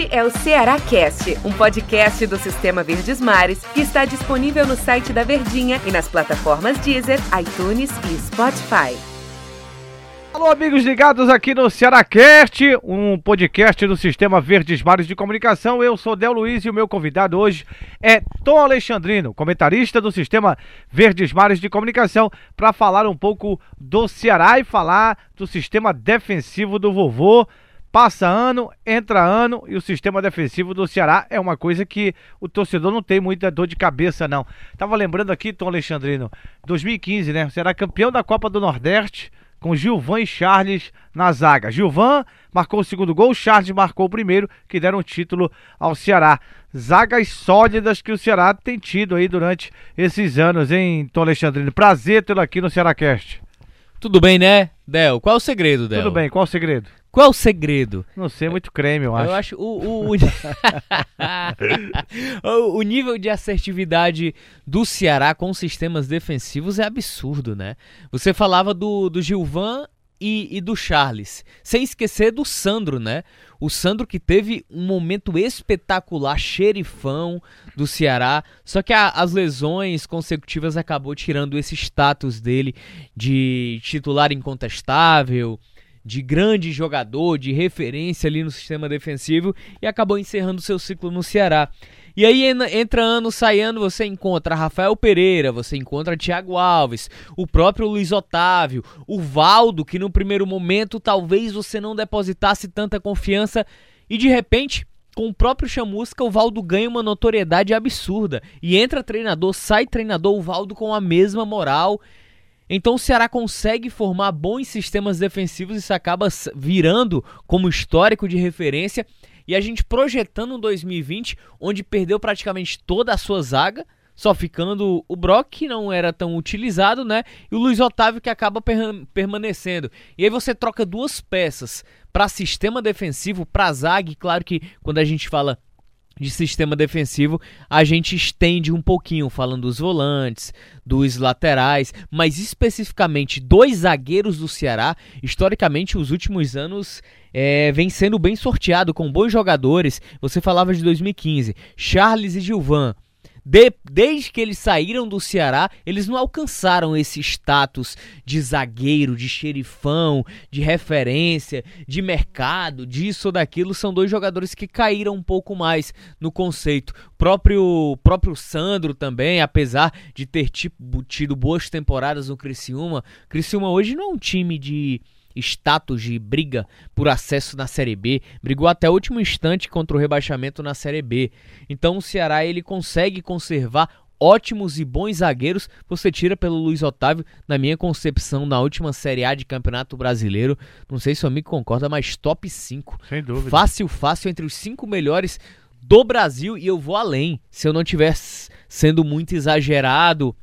Este é o Ceará Cast, um podcast do Sistema Verdes Mares que está disponível no site da Verdinha e nas plataformas Deezer, iTunes e Spotify. Alô, amigos ligados aqui no Cearacast, um podcast do Sistema Verdes Mares de Comunicação. Eu sou Del Luiz e o meu convidado hoje é Tom Alexandrino, comentarista do Sistema Verdes Mares de Comunicação, para falar um pouco do Ceará e falar do sistema defensivo do vovô. Passa ano, entra ano e o sistema defensivo do Ceará é uma coisa que o torcedor não tem muita dor de cabeça, não. Tava lembrando aqui, Tom Alexandrino, 2015, né? O Ceará campeão da Copa do Nordeste com Gilvan e Charles na zaga. Gilvan marcou o segundo gol, Charles marcou o primeiro, que deram o título ao Ceará. Zagas sólidas que o Ceará tem tido aí durante esses anos, hein, Tom Alexandrino? Prazer tê-lo aqui no Cearacast. Tudo bem, né, Del? Qual o segredo, Del? Tudo bem, qual o segredo? Qual o segredo? Não sei, muito creme, eu acho. Eu acho o, o, o, o, nível de assertividade do Ceará com sistemas defensivos é absurdo, né? Você falava do, do Gilvan e, e, do Charles. Sem esquecer do Sandro, né? O Sandro que teve um momento espetacular, xerifão do Ceará. Só que a, as lesões consecutivas acabou tirando esse status dele de titular incontestável de grande jogador, de referência ali no sistema defensivo e acabou encerrando seu ciclo no Ceará. E aí entra ano, sai ano, você encontra Rafael Pereira, você encontra Thiago Alves, o próprio Luiz Otávio, o Valdo, que no primeiro momento talvez você não depositasse tanta confiança e de repente com o próprio Chamusca, o Valdo ganha uma notoriedade absurda. E entra treinador, sai treinador, o Valdo com a mesma moral então o Ceará consegue formar bons sistemas defensivos, isso acaba virando como histórico de referência. E a gente projetando um 2020 onde perdeu praticamente toda a sua zaga, só ficando o Brock, que não era tão utilizado, né? E o Luiz Otávio, que acaba permanecendo. E aí você troca duas peças para sistema defensivo, para zaga, e claro que quando a gente fala de sistema defensivo, a gente estende um pouquinho, falando dos volantes, dos laterais, mas especificamente dois zagueiros do Ceará, historicamente, os últimos anos é, vem sendo bem sorteado com bons jogadores. Você falava de 2015, Charles e Gilvan. De, desde que eles saíram do Ceará, eles não alcançaram esse status de zagueiro, de xerifão, de referência, de mercado, disso ou daquilo. São dois jogadores que caíram um pouco mais no conceito. Próprio próprio Sandro também, apesar de ter tido boas temporadas no Criciúma, Criciúma hoje não é um time de status de briga por acesso na Série B, brigou até o último instante contra o rebaixamento na Série B. Então o Ceará ele consegue conservar ótimos e bons zagueiros. Você tira pelo Luiz Otávio, na minha concepção, na última Série A de Campeonato Brasileiro. Não sei se o amigo concorda, mas top 5. Sem dúvida. Fácil, fácil, entre os cinco melhores do Brasil. E eu vou além. Se eu não tivesse sendo muito exagerado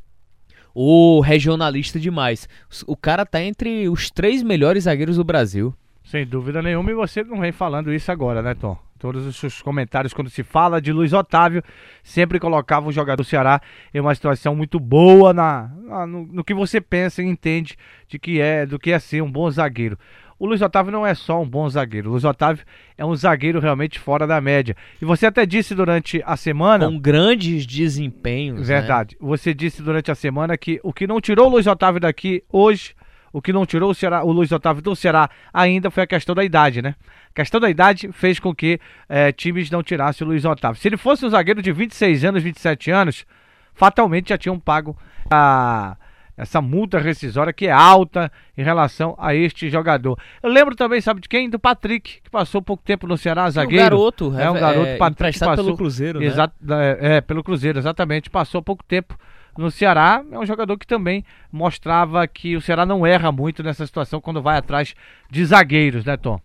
ou regionalista demais. O cara tá entre os três melhores zagueiros do Brasil. Sem dúvida nenhuma, e você não vem falando isso agora, né, Tom? Todos os seus comentários, quando se fala de Luiz Otávio, sempre colocava o jogador do Ceará em uma situação muito boa na, na no, no, que você pensa e entende de que é, do que é ser um bom zagueiro o Luiz Otávio não é só um bom zagueiro. O Luiz Otávio é um zagueiro realmente fora da média. E você até disse durante a semana. Com grandes desempenhos. Né? Verdade. Né? Você disse durante a semana que o que não tirou o Luiz Otávio daqui hoje, o que não tirou o, Ceará, o Luiz Otávio do Ceará ainda foi a questão da idade, né? A questão da idade fez com que é, times não tirassem o Luiz Otávio. Se ele fosse um zagueiro de 26 anos, 27 anos, fatalmente já tinham pago a essa multa rescisória que é alta em relação a este jogador. Eu lembro também, sabe de quem? Do Patrick, que passou pouco tempo no Ceará, zagueiro. Um garoto, é um garoto, é, Patrick passou pelo Cruzeiro, né? É, é, pelo Cruzeiro, exatamente. Passou pouco tempo no Ceará. É um jogador que também mostrava que o Ceará não erra muito nessa situação quando vai atrás de zagueiros, né, Tom?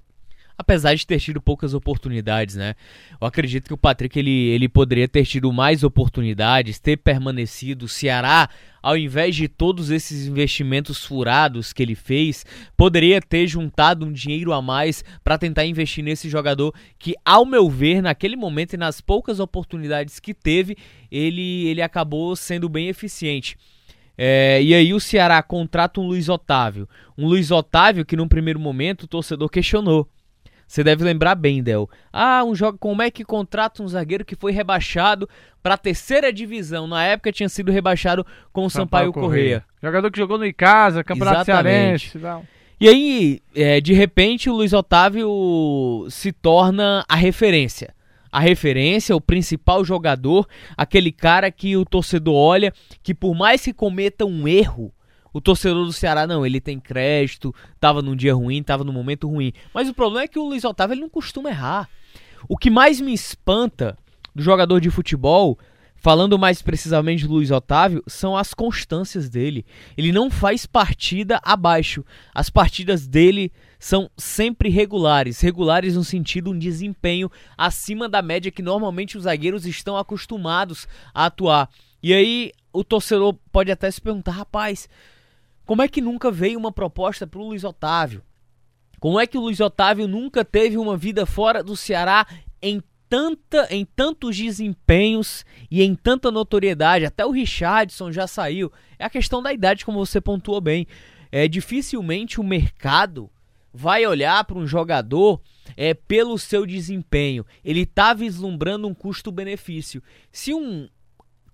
apesar de ter tido poucas oportunidades, né? Eu acredito que o Patrick ele, ele poderia ter tido mais oportunidades, ter permanecido. O Ceará, ao invés de todos esses investimentos furados que ele fez, poderia ter juntado um dinheiro a mais para tentar investir nesse jogador que, ao meu ver, naquele momento e nas poucas oportunidades que teve, ele, ele acabou sendo bem eficiente. É, e aí o Ceará contrata um Luiz Otávio. Um Luiz Otávio que, num primeiro momento, o torcedor questionou. Você deve lembrar bem, Del. Ah, um jogo. Como é que contrata um zagueiro que foi rebaixado para a terceira divisão? Na época tinha sido rebaixado com o Sampaio, Sampaio Correia. Correia. Jogador que jogou no Icasa, Campeonato Exatamente. Cearense. E aí, é, de repente, o Luiz Otávio se torna a referência. A referência, o principal jogador, aquele cara que o torcedor olha, que por mais que cometa um erro, o torcedor do Ceará, não, ele tem crédito, tava num dia ruim, tava num momento ruim. Mas o problema é que o Luiz Otávio ele não costuma errar. O que mais me espanta do jogador de futebol, falando mais precisamente do Luiz Otávio, são as constâncias dele. Ele não faz partida abaixo. As partidas dele são sempre regulares, regulares no sentido um desempenho acima da média que normalmente os zagueiros estão acostumados a atuar. E aí o torcedor pode até se perguntar, rapaz, como é que nunca veio uma proposta para o Luiz Otávio? Como é que o Luiz Otávio nunca teve uma vida fora do Ceará em tanta, em tantos desempenhos e em tanta notoriedade? Até o Richardson já saiu. É a questão da idade, como você pontuou bem. É dificilmente o mercado vai olhar para um jogador é pelo seu desempenho. Ele está vislumbrando um custo-benefício. Se um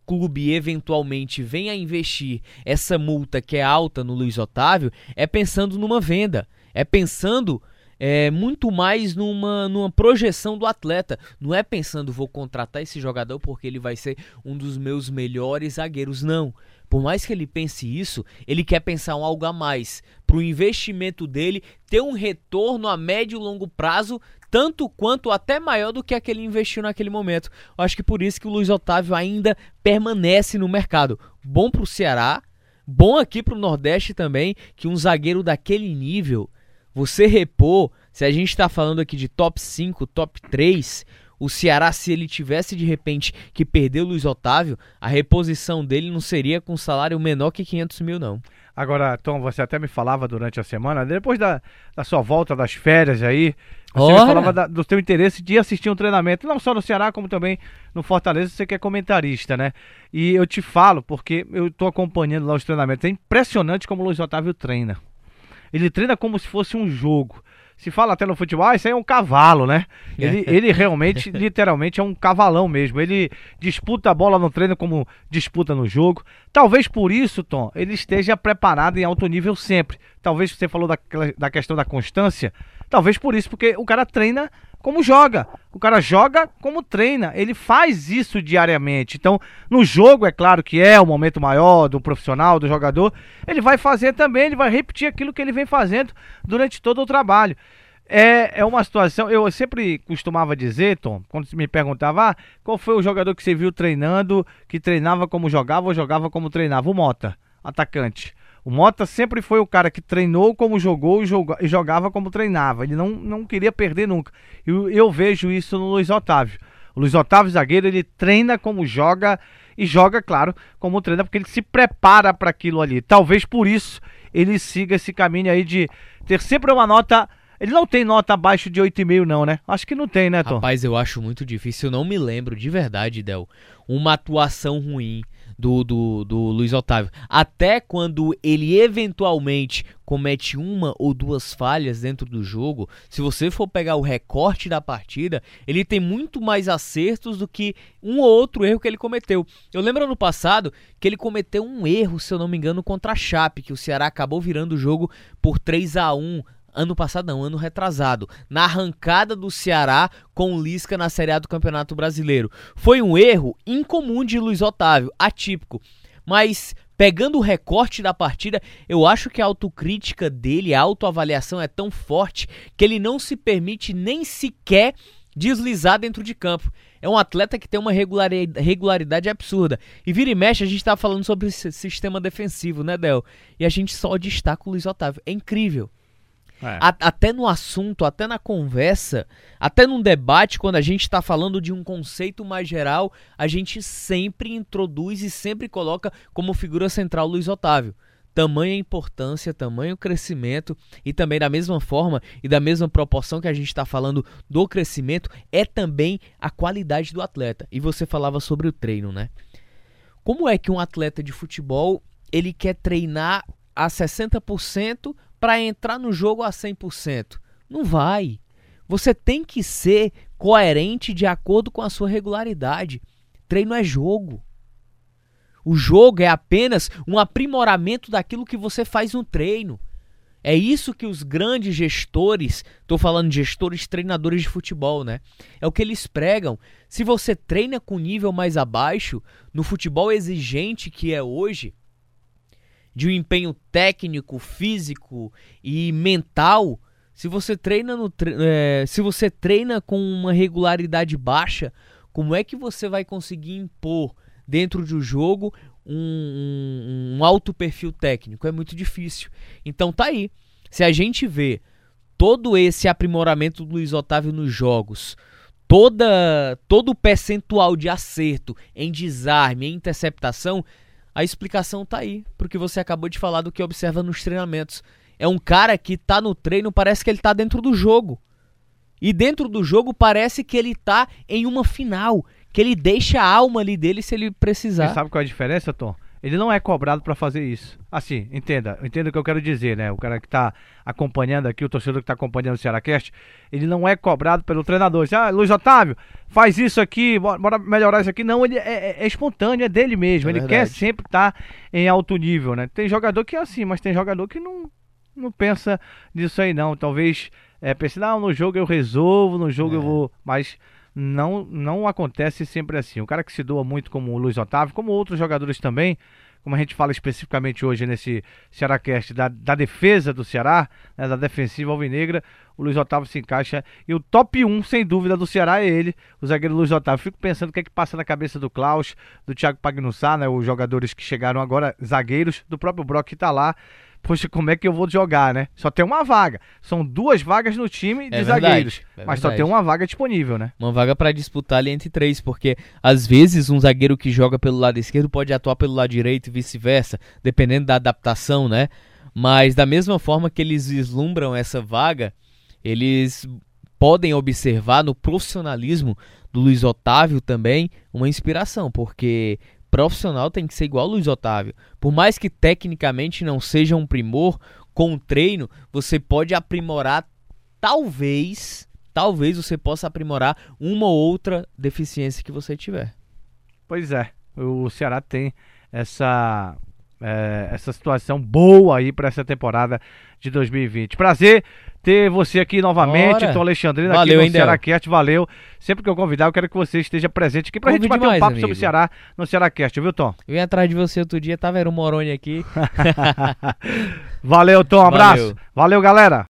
clube eventualmente venha a investir essa multa que é alta no Luiz Otávio, é pensando numa venda, é pensando é, muito mais numa, numa projeção do atleta. Não é pensando, vou contratar esse jogador porque ele vai ser um dos meus melhores zagueiros. Não. Por mais que ele pense isso, ele quer pensar um algo a mais. Para o investimento dele ter um retorno a médio e longo prazo, tanto quanto até maior do que aquele investiu naquele momento. Eu acho que por isso que o Luiz Otávio ainda permanece no mercado. Bom para o Ceará, bom aqui para o Nordeste também, que um zagueiro daquele nível, você repor, se a gente está falando aqui de top 5, top 3, o Ceará, se ele tivesse de repente que perder o Luiz Otávio, a reposição dele não seria com salário menor que 500 mil, não. Agora, Tom, você até me falava durante a semana, depois da, da sua volta das férias aí, você Ora. me falava da, do seu interesse de assistir um treinamento, não só no Ceará, como também no Fortaleza, você que é comentarista, né? E eu te falo, porque eu estou acompanhando lá os treinamentos, é impressionante como o Luiz Otávio treina. Ele treina como se fosse um jogo se fala até no futebol, ah, isso aí é um cavalo, né? Ele, é. ele realmente, literalmente, é um cavalão mesmo. Ele disputa a bola no treino como disputa no jogo. Talvez por isso, Tom, ele esteja preparado em alto nível sempre. Talvez você falou da, da questão da constância. Talvez por isso, porque o cara treina como joga. O cara joga como treina. Ele faz isso diariamente. Então, no jogo, é claro que é o momento maior do profissional, do jogador. Ele vai fazer também, ele vai repetir aquilo que ele vem fazendo durante todo o trabalho. É, é uma situação, eu sempre costumava dizer, Tom, quando me perguntava ah, qual foi o jogador que você viu treinando, que treinava como jogava ou jogava como treinava, o Mota, atacante. O Mota sempre foi o cara que treinou como jogou e jogava como treinava. Ele não, não queria perder nunca. Eu, eu vejo isso no Luiz Otávio. O Luiz Otávio, zagueiro, ele treina como joga e joga, claro, como treina, porque ele se prepara para aquilo ali. Talvez por isso ele siga esse caminho aí de ter sempre uma nota. Ele não tem nota abaixo de 8,5, não, né? Acho que não tem, né, Tom? Rapaz, eu acho muito difícil. Eu não me lembro de verdade, Del. Uma atuação ruim do, do, do Luiz Otávio. Até quando ele eventualmente comete uma ou duas falhas dentro do jogo, se você for pegar o recorte da partida, ele tem muito mais acertos do que um ou outro erro que ele cometeu. Eu lembro no passado que ele cometeu um erro, se eu não me engano, contra a Chape, que o Ceará acabou virando o jogo por 3 a 1 ano passado não, ano retrasado, na arrancada do Ceará com o Lisca na Série A do Campeonato Brasileiro. Foi um erro incomum de Luiz Otávio, atípico, mas pegando o recorte da partida, eu acho que a autocrítica dele, a autoavaliação é tão forte que ele não se permite nem sequer deslizar dentro de campo. É um atleta que tem uma regularidade absurda. E vira e mexe, a gente tá falando sobre sistema defensivo, né, Del? E a gente só destaca o Luiz Otávio. É incrível. É. A, até no assunto, até na conversa, até num debate, quando a gente está falando de um conceito mais geral, a gente sempre introduz e sempre coloca como figura central Luiz Otávio. Tamanha importância, tamanho crescimento e também da mesma forma e da mesma proporção que a gente está falando do crescimento é também a qualidade do atleta. E você falava sobre o treino, né? Como é que um atleta de futebol ele quer treinar a 60% para entrar no jogo a 100%. Não vai. Você tem que ser coerente de acordo com a sua regularidade. Treino é jogo. O jogo é apenas um aprimoramento daquilo que você faz no treino. É isso que os grandes gestores, estou falando de gestores, treinadores de futebol, né? É o que eles pregam. Se você treina com nível mais abaixo, no futebol exigente que é hoje, de um empenho técnico, físico e mental, se você treina no é, se você treina com uma regularidade baixa, como é que você vai conseguir impor dentro do jogo um, um, um alto perfil técnico? É muito difícil. Então tá aí. Se a gente vê todo esse aprimoramento do Luiz Otávio nos jogos, toda todo o percentual de acerto em desarme, em interceptação, a explicação tá aí, porque você acabou de falar do que observa nos treinamentos. É um cara que tá no treino, parece que ele tá dentro do jogo. E dentro do jogo parece que ele tá em uma final, que ele deixa a alma ali dele se ele precisar. Você sabe qual é a diferença, Tom? Ele não é cobrado para fazer isso. Assim, entenda, entenda o que eu quero dizer, né? O cara que está acompanhando aqui, o torcedor que está acompanhando o Cearacast, ele não é cobrado pelo treinador. Diz, ah, Luiz Otávio, faz isso aqui, bora melhorar isso aqui. Não, ele é, é, é espontâneo, é dele mesmo. É ele verdade. quer sempre estar tá em alto nível, né? Tem jogador que é assim, mas tem jogador que não, não pensa nisso aí, não. Talvez é, pense, não, no jogo eu resolvo, no jogo é. eu vou. Mas não, não acontece sempre assim. O cara que se doa muito, como o Luiz Otávio, como outros jogadores também, como a gente fala especificamente hoje nesse Cearácast, da, da defesa do Ceará, né, da defensiva alvinegra, o Luiz Otávio se encaixa. E o top 1, sem dúvida, do Ceará é ele, o zagueiro Luiz Otávio. Fico pensando o que é que passa na cabeça do Klaus, do Thiago Pagnussá, né, os jogadores que chegaram agora, zagueiros, do próprio Brock que tá lá poxa, como é que eu vou jogar, né? Só tem uma vaga. São duas vagas no time de é zagueiros. É mas só tem uma vaga disponível, né? Uma vaga para disputar ali entre três, porque às vezes um zagueiro que joga pelo lado esquerdo pode atuar pelo lado direito e vice-versa, dependendo da adaptação, né? Mas da mesma forma que eles vislumbram essa vaga, eles podem observar no profissionalismo do Luiz Otávio também uma inspiração, porque profissional tem que ser igual o Luiz Otávio. Por mais que tecnicamente não seja um primor, com o treino você pode aprimorar, talvez, talvez você possa aprimorar uma ou outra deficiência que você tiver. Pois é, o Ceará tem essa é, essa situação boa aí para essa temporada de 2020. Prazer ter você aqui novamente, Tom Alexandrino, valeu, aqui no Cearacast, valeu. Sempre que eu convidar, eu quero que você esteja presente aqui pra Convide gente bater mais, um papo amigo. sobre o Ceará no Cearacast, viu, Tom? Eu ia atrás de você outro dia, tava era um Moroni aqui. valeu, Tom, um abraço. Valeu, valeu galera.